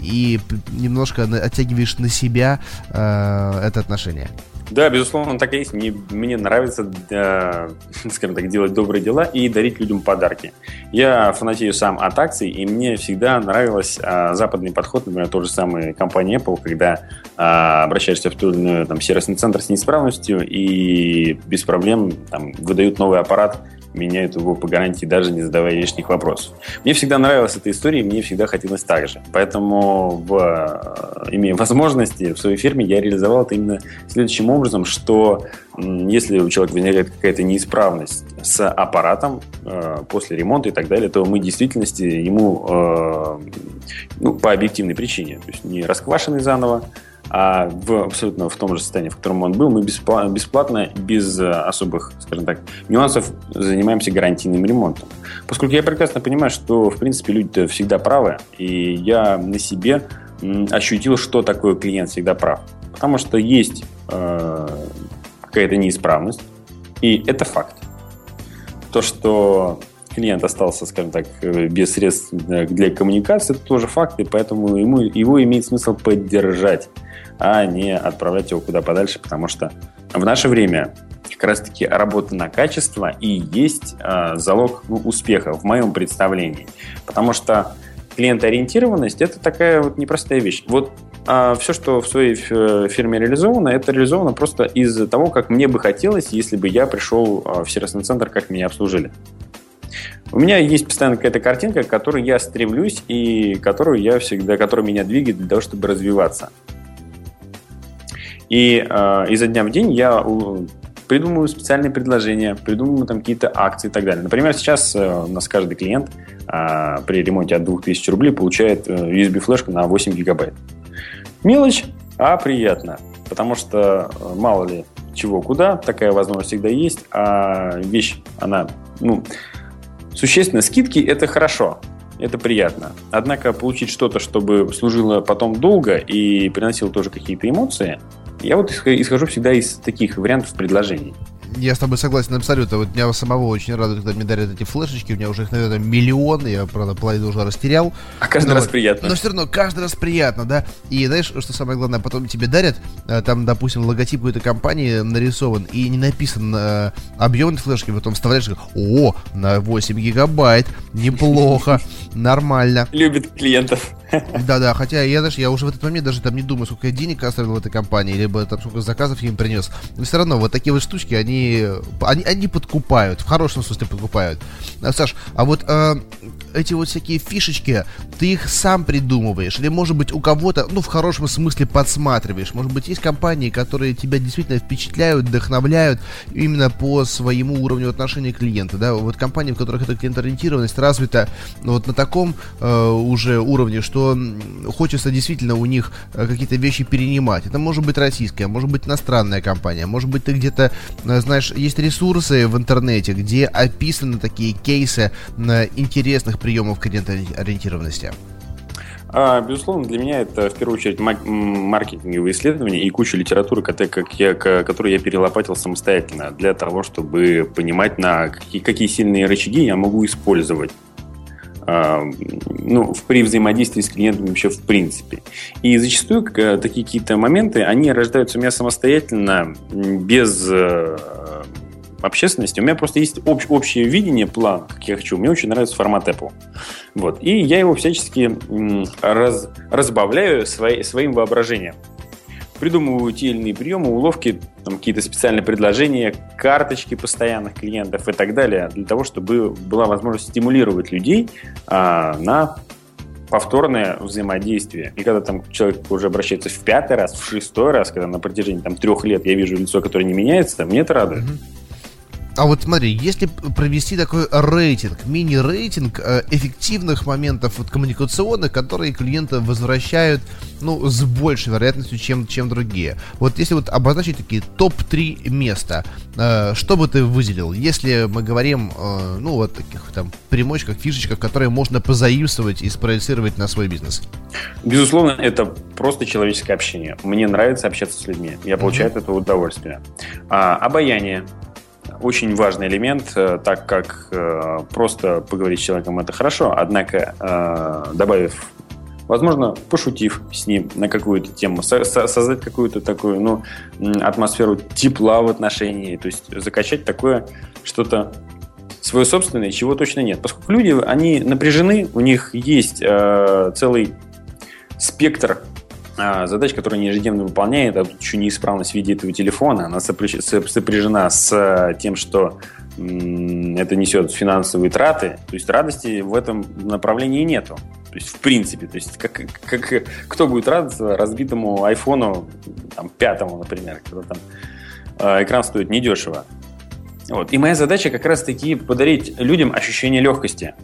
и немножко оттягиваешь на себя э, это отношение? Да, безусловно, так и есть. Мне, мне нравится, э, *laughs* скажем так, делать добрые дела и дарить людям подарки. Я фанатею сам от акций, и мне всегда нравился э, западный подход, например, тот же самый компания Apple, когда э, обращаешься в тот там, сервисный центр с неисправностью и без проблем там, выдают новый аппарат меняют его по гарантии, даже не задавая лишних вопросов. Мне всегда нравилась эта история, и мне всегда хотелось так же. Поэтому, в, э, имея возможности, в своей фирме я реализовал это именно следующим образом, что если у человека возникает какая-то неисправность с аппаратом э, после ремонта и так далее, то мы в действительности ему э, ну, по объективной причине, то есть не расквашенный заново, а в абсолютно в том же состоянии, в котором он был, мы бесплатно, без э, особых, скажем так, нюансов занимаемся гарантийным ремонтом. Поскольку я прекрасно понимаю, что, в принципе, люди всегда правы, и я на себе ощутил, что такое клиент всегда прав. Потому что есть э, какая-то неисправность, и это факт. То, что клиент остался, скажем так, э, без средств для коммуникации, это тоже факт, и поэтому ему, его имеет смысл поддержать а не отправлять его куда подальше, потому что в наше время как раз-таки работа на качество и есть э, залог ну, успеха в моем представлении. Потому что клиентоориентированность – это такая вот непростая вещь. Вот а все, что в своей фирме реализовано, это реализовано просто из-за того, как мне бы хотелось, если бы я пришел а, в сервисный центр, как меня обслужили. У меня есть постоянно какая-то картинка, к которой я стремлюсь и которую я всегда, которая меня двигает для того, чтобы развиваться. И э, изо дня в день я придумываю специальные предложения, придумываю там какие-то акции и так далее. Например, сейчас э, у нас каждый клиент э, при ремонте от 2000 рублей получает э, USB-флешку на 8 гигабайт. Мелочь, а приятно. Потому что мало ли чего куда, такая возможность всегда есть, а вещь, она, ну, существенно, скидки – это хорошо, это приятно. Однако получить что-то, чтобы служило потом долго и приносило тоже какие-то эмоции – я вот исхожу всегда из таких вариантов предложений. Я с тобой согласен абсолютно. Вот меня самого очень радует, когда мне дарят эти флешечки. У меня уже их, наверное, миллион. Я, правда, половину уже растерял. А каждый но, раз приятно. Но все равно каждый раз приятно, да. И знаешь, что самое главное, потом тебе дарят, э, там, допустим, логотип какой-то компании нарисован, и не написан э, объем флешки, потом вставляешь, о, на 8 гигабайт, неплохо, нормально. Любит клиентов. Да-да, хотя я даже, я уже в этот момент даже там не думаю, сколько я денег оставил в этой компании, либо там сколько заказов я им принес. Но все равно вот такие вот штучки, они, они, они подкупают, в хорошем смысле подкупают. А, Саш, а вот э, эти вот всякие фишечки, ты их сам придумываешь? Или, может быть, у кого-то, ну, в хорошем смысле подсматриваешь? Может быть, есть компании, которые тебя действительно впечатляют, вдохновляют именно по своему уровню отношения к клиенту, да? Вот компании, в которых эта клиент-ориентированность развита вот на таком э, уже уровне, что хочется действительно у них э, какие-то вещи перенимать. Это может быть российская, может быть иностранная компания, может быть ты где-то, э, знаешь, есть ресурсы в интернете, где описаны такие кейсы э, интересных приемов клиентоориентированности? А, безусловно, для меня это в первую очередь маркетинговые исследования и куча литературы, как я, которую я перелопатил самостоятельно для того, чтобы понимать, на какие, какие сильные рычаги я могу использовать ну, при взаимодействии с клиентами вообще в принципе. И зачастую такие какие-то моменты, они рождаются у меня самостоятельно, без э, общественности. У меня просто есть общ, общее видение, план, как я хочу. Мне очень нравится формат Apple. Вот. И я его всячески раз, разбавляю свои, своим воображением. Придумываю иные приемы, уловки, там, какие-то специальные предложения, карточки постоянных клиентов и так далее, для того, чтобы была возможность стимулировать людей а, на повторное взаимодействие. И когда там человек уже обращается в пятый раз, в шестой раз, когда на протяжении там, трех лет я вижу лицо, которое не меняется, мне это радует. Mm-hmm. А вот смотри, если провести такой рейтинг, мини-рейтинг э, эффективных моментов вот, коммуникационных, которые клиенты возвращают, ну, с большей вероятностью, чем, чем другие. Вот если вот обозначить такие топ-3 места, э, что бы ты выделил, если мы говорим, э, ну, вот таких там примочках, фишечках, которые можно позаимствовать и спроецировать на свой бизнес? Безусловно, это просто человеческое общение. Мне нравится общаться с людьми. Я получаю mm-hmm. от этого удовольствие. А, обаяние очень важный элемент, э, так как э, просто поговорить с человеком это хорошо, однако э, добавив возможно, пошутив с ним на какую-то тему, со- создать какую-то такую, ну, атмосферу тепла в отношении, то есть закачать такое что-то свое собственное, чего точно нет. Поскольку люди, они напряжены, у них есть целый спектр задач, которые они ежедневно выполняют, а тут еще неисправность в виде этого телефона, она сопряжена с э, тем, что это несет финансовые траты, то есть радости в этом направлении нету. То есть, в принципе, то есть, как, как, кто будет радоваться разбитому айфону, там, пятому, например, когда там э, экран стоит недешево. Вот. И моя задача как раз-таки подарить людям ощущение легкости.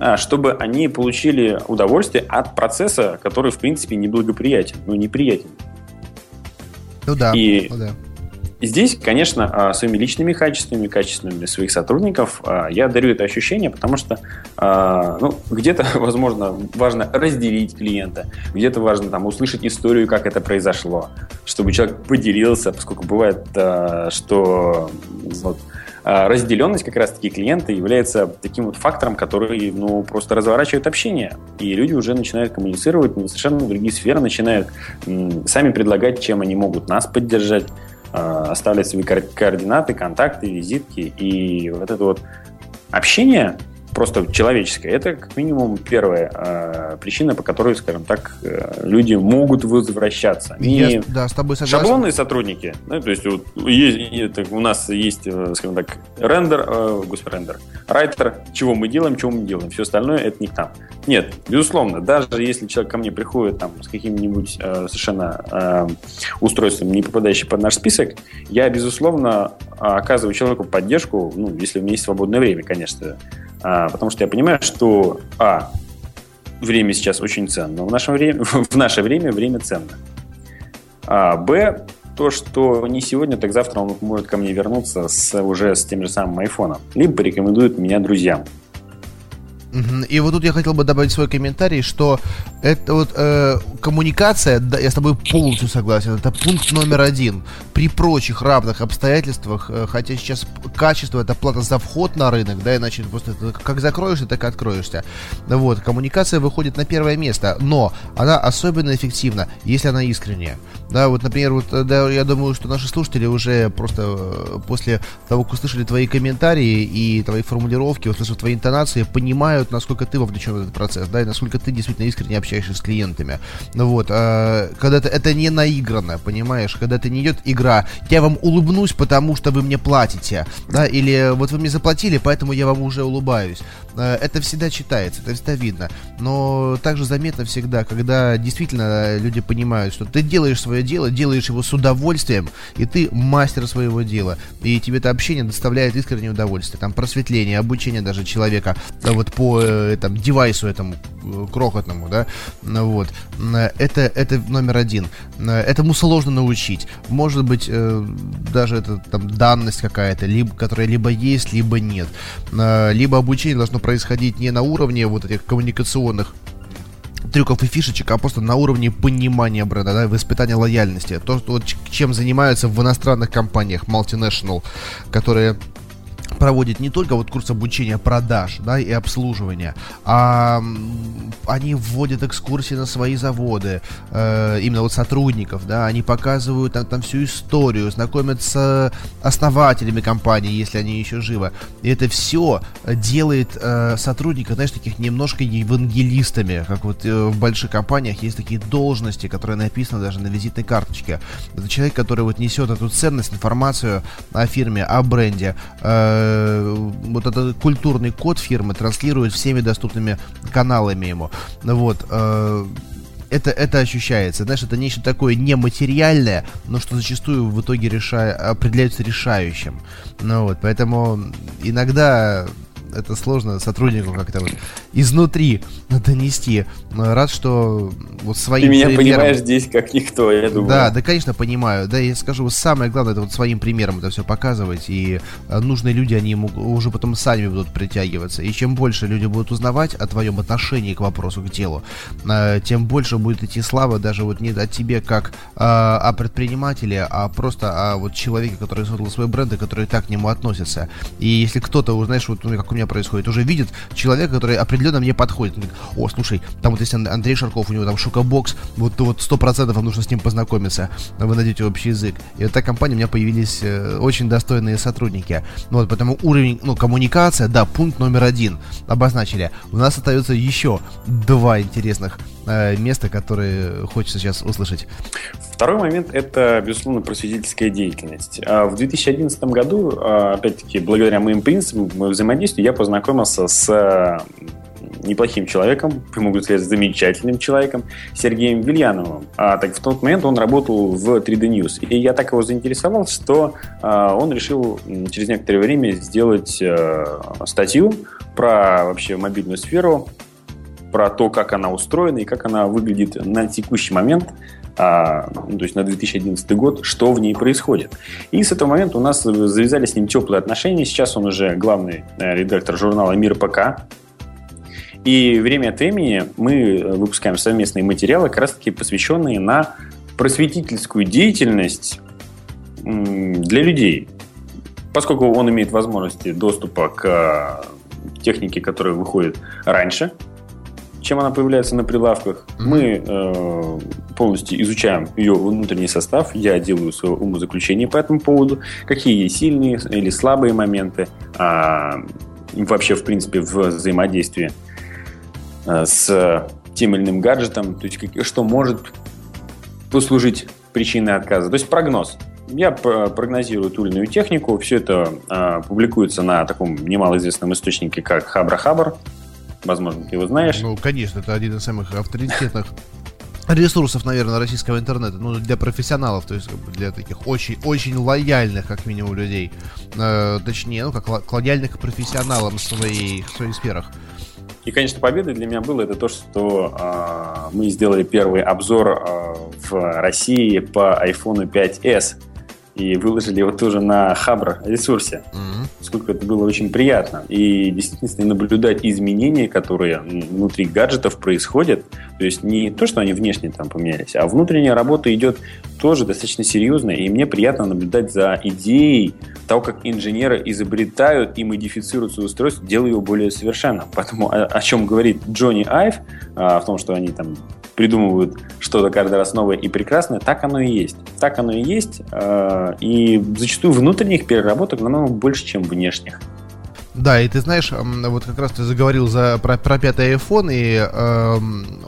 А, чтобы они получили удовольствие от процесса, который, в принципе, неблагоприятен, ну, неприятен. Ну да. И ну, да. здесь, конечно, а, своими личными качествами, качествами своих сотрудников а, я дарю это ощущение, потому что ну, где-то, *laughs* возможно, важно разделить клиента, где-то важно там, услышать историю, как это произошло, чтобы человек поделился, поскольку бывает, что вот, разделенность как раз-таки клиента является таким вот фактором, который ну, просто разворачивает общение. И люди уже начинают коммуницировать на совершенно другие сферы, начинают сами предлагать, чем они могут нас поддержать, а, оставлять свои координаты, контакты, визитки. И вот это вот общение просто человеческое. Это как минимум первая э, причина, по которой, скажем так, э, люди могут возвращаться. Не Я, да, с тобой согласен. Шаблонные сотрудники, да, то есть вот, есть, это, у нас есть, э, скажем так, рендер, э, господи, рендер, райтер, чего мы делаем, чего мы делаем, все остальное это не там. Нет, безусловно, даже если человек ко мне приходит там с каким-нибудь э, совершенно э, устройством, не попадающим под наш список, я, безусловно, оказываю человеку поддержку, ну, если у меня есть свободное время, конечно, а, потому что я понимаю, что, а, время сейчас очень ценно, в наше время, *laughs* в наше время время ценно. А, б, то, что не сегодня, так завтра он может ко мне вернуться с, уже с тем же самым айфоном. Либо порекомендует меня друзьям. И вот тут я хотел бы добавить свой комментарий, что это вот э, коммуникация, да, я с тобой полностью согласен, это пункт номер один. При прочих равных обстоятельствах, э, хотя сейчас качество это плата за вход на рынок, да, иначе просто как закроешься, так и откроешься. Вот, коммуникация выходит на первое место, но она особенно эффективна, если она искренняя. Да, вот, например, вот, э, да, я думаю, что наши слушатели уже просто э, после того, как услышали твои комментарии и твои формулировки, услышав твои интонации, понимают, насколько ты вовлечен в этот процесс, да, и насколько ты действительно искренне общаешься с клиентами. Ну вот, а, когда это, это не наигранно, понимаешь, когда это не идет игра, я вам улыбнусь, потому что вы мне платите, да, или вот вы мне заплатили, поэтому я вам уже улыбаюсь. А, это всегда читается, это всегда видно. Но также заметно всегда, когда действительно люди понимают, что ты делаешь свое дело, делаешь его с удовольствием, и ты мастер своего дела. И тебе это общение доставляет искреннее удовольствие. Там просветление, обучение даже человека да, вот по э, там, девайсу этому э, крохотному, да, вот. Это, это номер один. Этому сложно научить. Может быть, э, даже это там данность какая-то, либо, которая либо есть, либо нет. Либо обучение должно происходить не на уровне вот этих коммуникационных трюков и фишечек, а просто на уровне понимания бренда, да, воспитания лояльности. То, что, вот, чем занимаются в иностранных компаниях multinational, которые проводит не только вот курс обучения продаж, да, и обслуживания, а они вводят экскурсии на свои заводы, э, именно вот сотрудников, да, они показывают там, там всю историю, знакомят с основателями компании, если они еще живы. И это все делает э, сотрудника, знаешь, таких немножко евангелистами, как вот э, в больших компаниях есть такие должности, которые написаны даже на визитной карточке. Это человек, который вот несет эту ценность, информацию о фирме, о бренде, э, Э, вот этот культурный код фирмы транслирует всеми доступными каналами ему. Вот. Э, это, это ощущается. Знаешь, это нечто такое нематериальное, но что зачастую в итоге решая, определяется решающим. Ну вот, поэтому иногда это сложно сотруднику как-то вот изнутри донести. Рад, что вот своим Ты меня примером... понимаешь здесь как никто, я думаю. Да, да, конечно, понимаю. Да, я скажу, самое главное, это вот своим примером это все показывать, и э, нужные люди, они уже потом сами будут притягиваться. И чем больше люди будут узнавать о твоем отношении к вопросу, к делу, э, тем больше будет идти слава даже вот не от тебе как э, о предпринимателе, а просто о вот человеке, который создал свой бренд и который так к нему относится. И если кто-то, знаешь, вот ну, как у меня происходит, уже видит человека, который определенно мне подходит. Он говорит, о, слушай, там вот есть Андрей Шарков, у него там шокобокс, вот вот сто процентов вам нужно с ним познакомиться, вы найдете общий язык. И вот так компания у меня появились э, очень достойные сотрудники. Ну вот, поэтому уровень, ну, коммуникация, да, пункт номер один обозначили. У нас остается еще два интересных э, места, которые хочется сейчас услышать. Второй момент – это, безусловно, просветительская деятельность. А в 2011 году, а, опять-таки, благодаря моим принципам, моему взаимодействию, я познакомился с неплохим человеком, могу сказать, замечательным человеком, Сергеем Вильяновым. А, так в тот момент он работал в 3D News. И я так его заинтересовал, что а, он решил через некоторое время сделать а, статью про вообще мобильную сферу, про то, как она устроена и как она выглядит на текущий момент, а, ну, то есть на 2011 год, что в ней происходит. И с этого момента у нас завязали с ним теплые отношения. Сейчас он уже главный э, редактор журнала «Мир ПК». И время от времени мы выпускаем совместные материалы, как раз-таки посвященные на просветительскую деятельность для людей. Поскольку он имеет возможности доступа к э, технике, которая выходит раньше, чем она появляется на прилавках. Mm-hmm. Мы э, полностью изучаем ее внутренний состав. Я делаю свое умозаключение по этому поводу. Какие есть сильные или слабые моменты а, вообще, в принципе, в взаимодействии Э, с тем или иным гаджетом, то есть что может послужить причиной отказа. То есть прогноз. Я прогнозирую ту или иную технику, все это э, публикуется на таком немалоизвестном источнике, как Хабра Хабр. Возможно, ты его знаешь. Ну, конечно, это один из самых авторитетных ресурсов, наверное, российского интернета, ну, для профессионалов, то есть для таких очень, очень лояльных, как минимум, людей. Э, точнее, ну, как лояльных профессионалам в, своей, в своих сферах. И, конечно, победой для меня было это то, что э, мы сделали первый обзор э, в России по iPhone 5s и выложили его тоже на Хабр ресурсе, mm-hmm. поскольку это было очень приятно. И действительно наблюдать изменения, которые внутри гаджетов происходят, то есть не то, что они внешне там поменялись, а внутренняя работа идет тоже достаточно серьезная, и мне приятно наблюдать за идеей того, как инженеры изобретают и модифицируют свое устройство, делая его более совершенным. Поэтому о, о чем говорит Джонни Айв, а, в том, что они там придумывают что-то каждый раз новое и прекрасное, так оно и есть. Так оно и есть, а, и зачастую внутренних переработок намного больше, чем внешних. Да, и ты знаешь, вот как раз ты заговорил за, про, про пятый iPhone и э,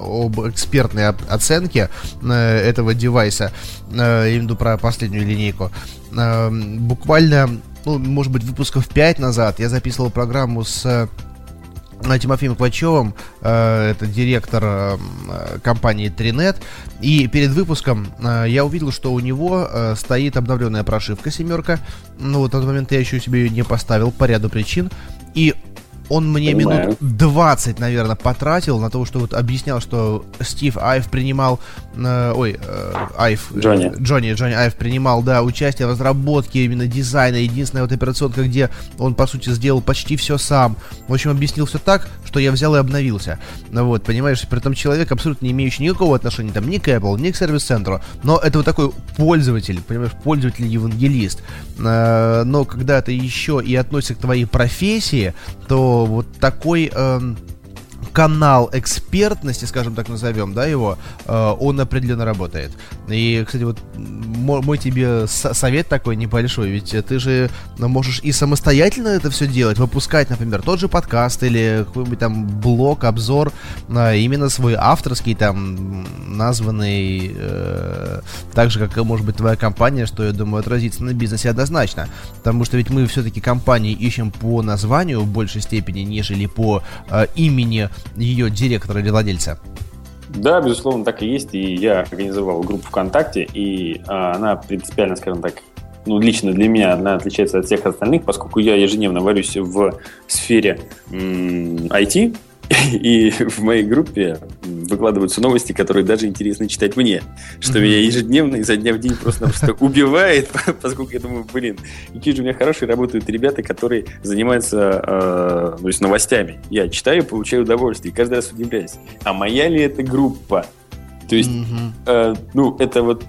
об экспертной оценке э, этого девайса, э, я имею в виду про последнюю линейку. Э, буквально, ну, может быть, выпусков 5 назад я записывал программу с Тимофеем Квачевым, э, это директор э, компании Trinet. И перед выпуском э, я увидел, что у него стоит обновленная прошивка семерка. Ну, вот на тот момент я еще себе ее не поставил по ряду причин. И он мне Понимаю. минут 20, наверное, потратил на то, что вот объяснял, что Стив Айв принимал, э, ой, э, Айв, э, Джонни. Джонни, Джонни Айв принимал, да, участие в разработке именно дизайна, единственная вот операционка, где он, по сути, сделал почти все сам. В общем, объяснил все так, что я взял и обновился. Ну вот, понимаешь, при этом человек, абсолютно не имеющий никакого отношения там ни к Apple, ни к сервис-центру, но это вот такой пользователь, понимаешь, пользователь-евангелист. Э, но когда это еще и относится к твоей профессии, то вот такой... Э, канал экспертности, скажем так назовем, да, его, э, он определенно работает. И, кстати, вот мой тебе совет такой небольшой, ведь ты же можешь и самостоятельно это все делать, выпускать, например, тот же подкаст или какой-нибудь там блог, обзор, э, именно свой авторский, там, названный э, так же, как, может быть, твоя компания, что, я думаю, отразится на бизнесе однозначно. Потому что ведь мы все-таки компании ищем по названию в большей степени, нежели по имени ее директора или владельца. Да, безусловно, так и есть. И я организовал группу ВКонтакте, и а, она принципиально, скажем так, ну, лично для меня она отличается от всех остальных, поскольку я ежедневно варюсь в сфере м- IT, *laughs* и в моей группе выкладываются новости, которые даже интересно читать мне, что меня ежедневно изо дня в день просто-напросто *laughs* убивает, *laughs* поскольку я думаю, блин, какие же у меня хорошие работают ребята, которые занимаются э, то есть новостями. Я читаю, получаю удовольствие, и каждый раз удивляюсь, а моя ли это группа? То есть, э, ну, это вот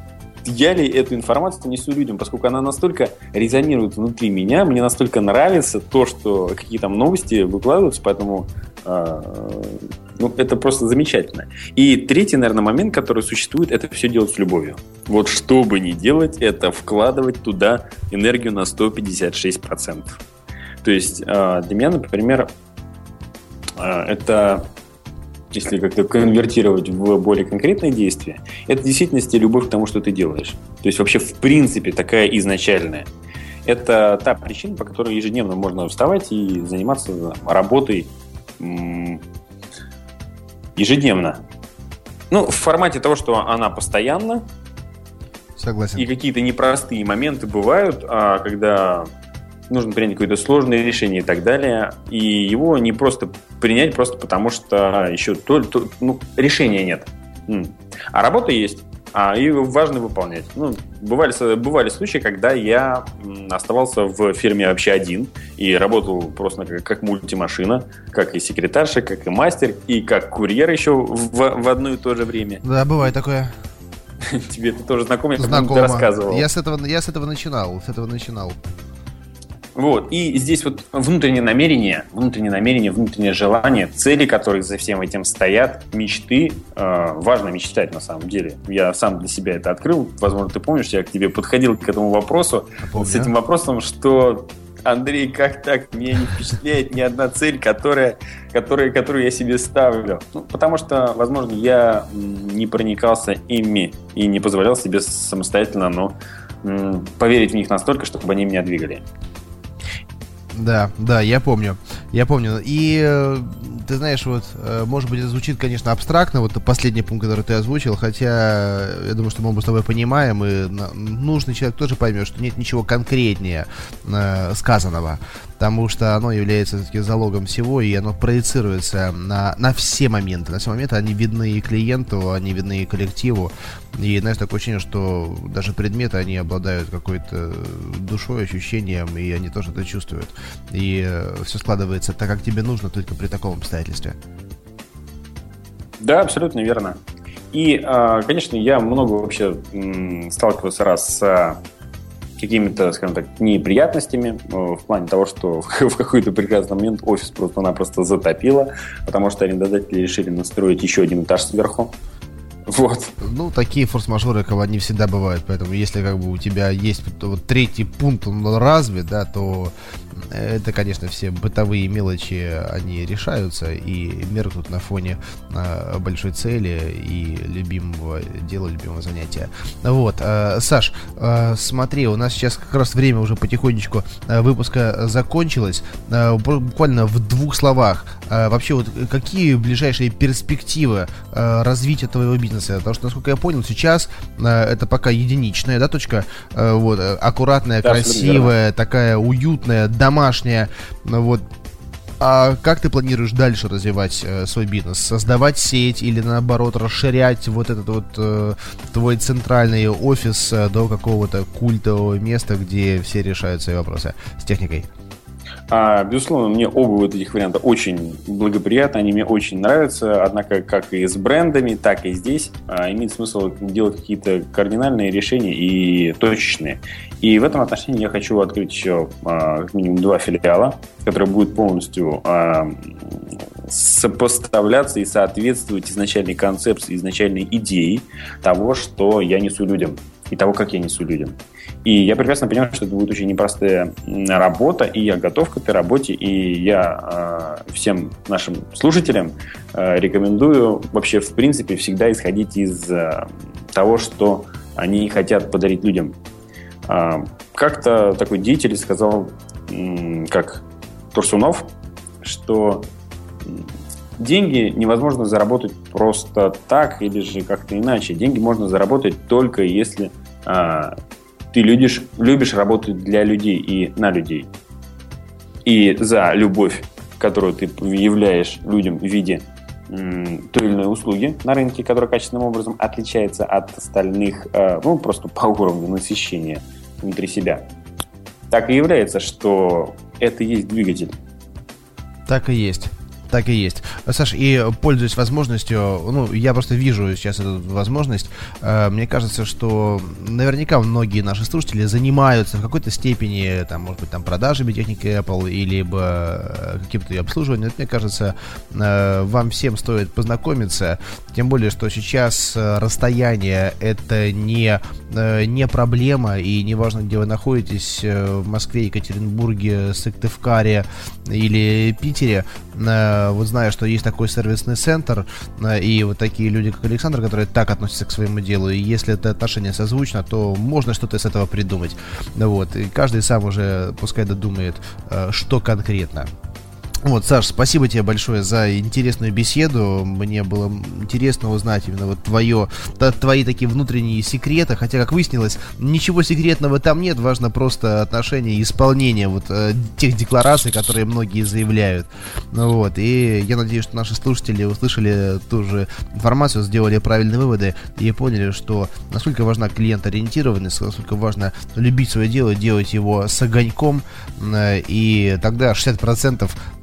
я ли эту информацию несу людям, поскольку она настолько резонирует внутри меня, мне настолько нравится то, что какие там новости выкладываются, поэтому ну, это просто замечательно. И третий, наверное, момент, который существует, это все делать с любовью. Вот что бы ни делать, это вкладывать туда энергию на 156%. То есть э, для меня, например, э, это если как-то конвертировать в более конкретные действия, это в действительности любовь к тому, что ты делаешь. То есть вообще в принципе такая изначальная. Это та причина, по которой ежедневно можно вставать и заниматься работой ежедневно. Ну, в формате того, что она постоянно. Согласен. И какие-то непростые моменты бывают, а когда нужно принять какое-то сложное решение и так далее. И его не просто принять, просто потому что еще то, то, ну, решения нет. А работа есть. А, и важно выполнять. Ну, бывали, бывали случаи, когда я оставался в фирме вообще один и работал просто как, как мультимашина, как и секретарша, как и мастер, и как курьер еще в, в одно и то же время. Да, бывает такое. *laughs* Тебе это тоже знакомо, я Знакомо. рассказывал. Я с этого, я с этого начинал, с этого начинал. Вот. И здесь вот внутреннее намерение, внутреннее намерение, внутреннее желание, цели, которые за всем этим стоят, мечты. Э, важно мечтать на самом деле. Я сам для себя это открыл. Возможно, ты помнишь, я к тебе подходил к этому вопросу Помню. с этим вопросом, что Андрей, как так? Меня не впечатляет ни одна цель, которая, которая, которую я себе ставлю. Ну, потому что, возможно, я не проникался ими и не позволял себе самостоятельно но, поверить в них настолько, чтобы они меня двигали. Да, да, я помню. Я помню. И э, ты знаешь, вот, э, может быть, это звучит, конечно, абстрактно, вот последний пункт, который ты озвучил, хотя я думаю, что мы оба с тобой понимаем, и нужный человек тоже поймет, что нет ничего конкретнее э, сказанного потому что оно является все-таки залогом всего, и оно проецируется на, на все моменты. На все моменты они видны и клиенту, они видны и коллективу. И, знаешь, такое ощущение, что даже предметы, они обладают какой-то душой, ощущением, и они тоже это чувствуют. И э, все складывается так, как тебе нужно, только при таком обстоятельстве. Да, абсолютно верно. И, а, конечно, я много вообще сталкивался раз с какими-то, скажем так, неприятностями э, в плане того, что *laughs* в какой-то прекрасный момент офис просто-напросто затопило, потому что арендодатели решили настроить еще один этаж сверху. Вот. Ну, такие форс-мажоры, они всегда бывают, поэтому если как бы у тебя есть вот третий пункт, он развит, да, то это, конечно, все бытовые мелочи, они решаются и меркнут на фоне э, большой цели и любимого дела, любимого занятия. Вот, э, Саш, э, смотри, у нас сейчас как раз время уже потихонечку выпуска закончилось. Буквально в двух словах, вообще вот какие ближайшие перспективы развития твоего бизнеса? Потому что, насколько я понял, сейчас это пока единичная, да, точка, вот, аккуратная, да, красивая, такая уютная, домашняя, ну вот, а как ты планируешь дальше развивать э, свой бизнес? Создавать сеть или наоборот расширять вот этот вот э, твой центральный офис э, до какого-то культового места, где все решают свои вопросы с техникой? А, безусловно, мне оба вот этих варианта очень благоприятны, они мне очень нравятся, однако как и с брендами, так и здесь а, имеет смысл делать какие-то кардинальные решения и точечные. И в этом отношении я хочу открыть еще а, минимум два филиала, которые будут полностью а, сопоставляться и соответствовать изначальной концепции, изначальной идее того, что я несу людям и того, как я несу людям. И я прекрасно понимаю, что это будет очень непростая работа, и я готов к этой работе, и я э, всем нашим слушателям э, рекомендую вообще, в принципе, всегда исходить из э, того, что они хотят подарить людям. Э, как-то такой деятель сказал, э, как Турсунов, что деньги невозможно заработать просто так или же как-то иначе. Деньги можно заработать только если а, ты любишь, любишь работать для людей и на людей. И за любовь, которую ты являешь людям в виде той или иной услуги на рынке, которая качественным образом отличается от остальных, э, ну, просто по уровню насыщения внутри себя, так и является, что это и есть двигатель. Так и есть. Так и есть. Саш, и пользуясь возможностью, ну, я просто вижу сейчас эту возможность, э, мне кажется, что наверняка многие наши слушатели занимаются в какой-то степени, там, может быть, там, продажами техники Apple, или либо каким-то обслуживанием. Это, мне кажется, э, вам всем стоит познакомиться, тем более, что сейчас э, расстояние это не, э, не проблема, и неважно, где вы находитесь, э, в Москве, Екатеринбурге, Сыктывкаре или Питере, э, вот знаю, что есть такой сервисный центр, э, и вот такие люди, как Александр, которые так относятся к своему делу, и если это отношение созвучно, то можно что-то из этого придумать. Вот, и каждый сам уже пускай додумает, э, что конкретно. Вот, Саш, спасибо тебе большое за интересную беседу. Мне было интересно узнать именно вот твое, твои такие внутренние секреты. Хотя, как выяснилось, ничего секретного там нет. Важно просто отношение и исполнение вот э, тех деклараций, которые многие заявляют. Ну вот, и я надеюсь, что наши слушатели услышали ту же информацию, сделали правильные выводы и поняли, что насколько важна клиент-ориентированность, насколько важно любить свое дело, делать его с огоньком, э, и тогда 60% Э,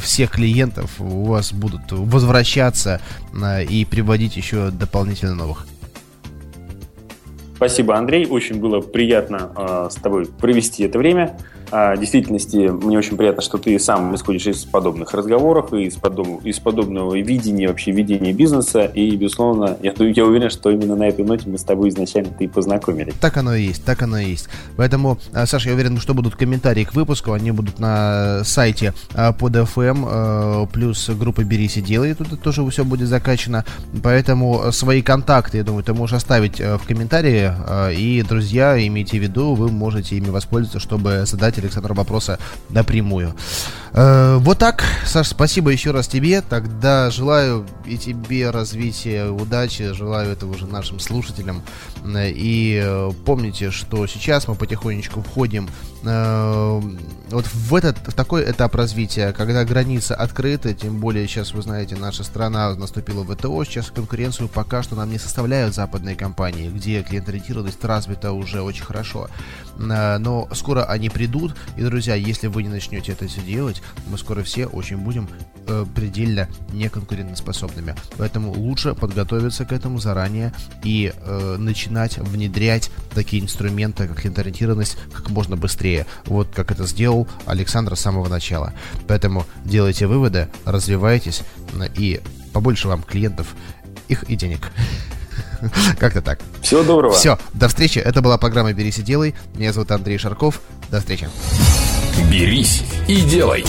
всех клиентов у вас будут возвращаться э, и приводить еще дополнительно новых. Спасибо, Андрей. Очень было приятно э, с тобой провести это время. А, в действительности, мне очень приятно, что ты сам исходишь из подобных разговоров из, подоб... из подобного видения, вообще видения бизнеса. И, безусловно, я, я уверен, что именно на этой ноте мы с тобой изначально ты и познакомились. Так оно и есть, так оно и есть. Поэтому, а, Саша, я уверен, что будут комментарии к выпуску. Они будут на сайте а, под FM, плюс группа «Берись и делай». Тут тоже все будет закачано. Поэтому свои контакты, я думаю, ты можешь оставить в комментарии. И, друзья, имейте в виду, вы можете ими воспользоваться, чтобы задать Александра вопроса напрямую. Э, вот так, Саш, спасибо еще раз тебе. Тогда желаю и тебе развития, удачи, желаю этого уже нашим слушателям. И э, помните, что сейчас мы потихонечку входим э, вот в этот в такой этап развития, когда границы открыты, тем более сейчас вы знаете, наша страна наступила в ВТО, сейчас конкуренцию пока что нам не составляют западные компании, где клиент-ориентированность развита уже очень хорошо. Но скоро они придут, и, друзья, если вы не начнете это все делать, мы скоро все очень будем э, предельно неконкурентоспособными. Поэтому лучше подготовиться к этому заранее и э, начинать внедрять такие инструменты, как ориентированность, как можно быстрее. Вот как это сделал Александр с самого начала. Поэтому делайте выводы, развивайтесь и побольше вам клиентов, их и денег. *laughs* Как-то так. Всего доброго. Все, до встречи. Это была программа «Берись и делай». Меня зовут Андрей Шарков. До встречи. «Берись и делай».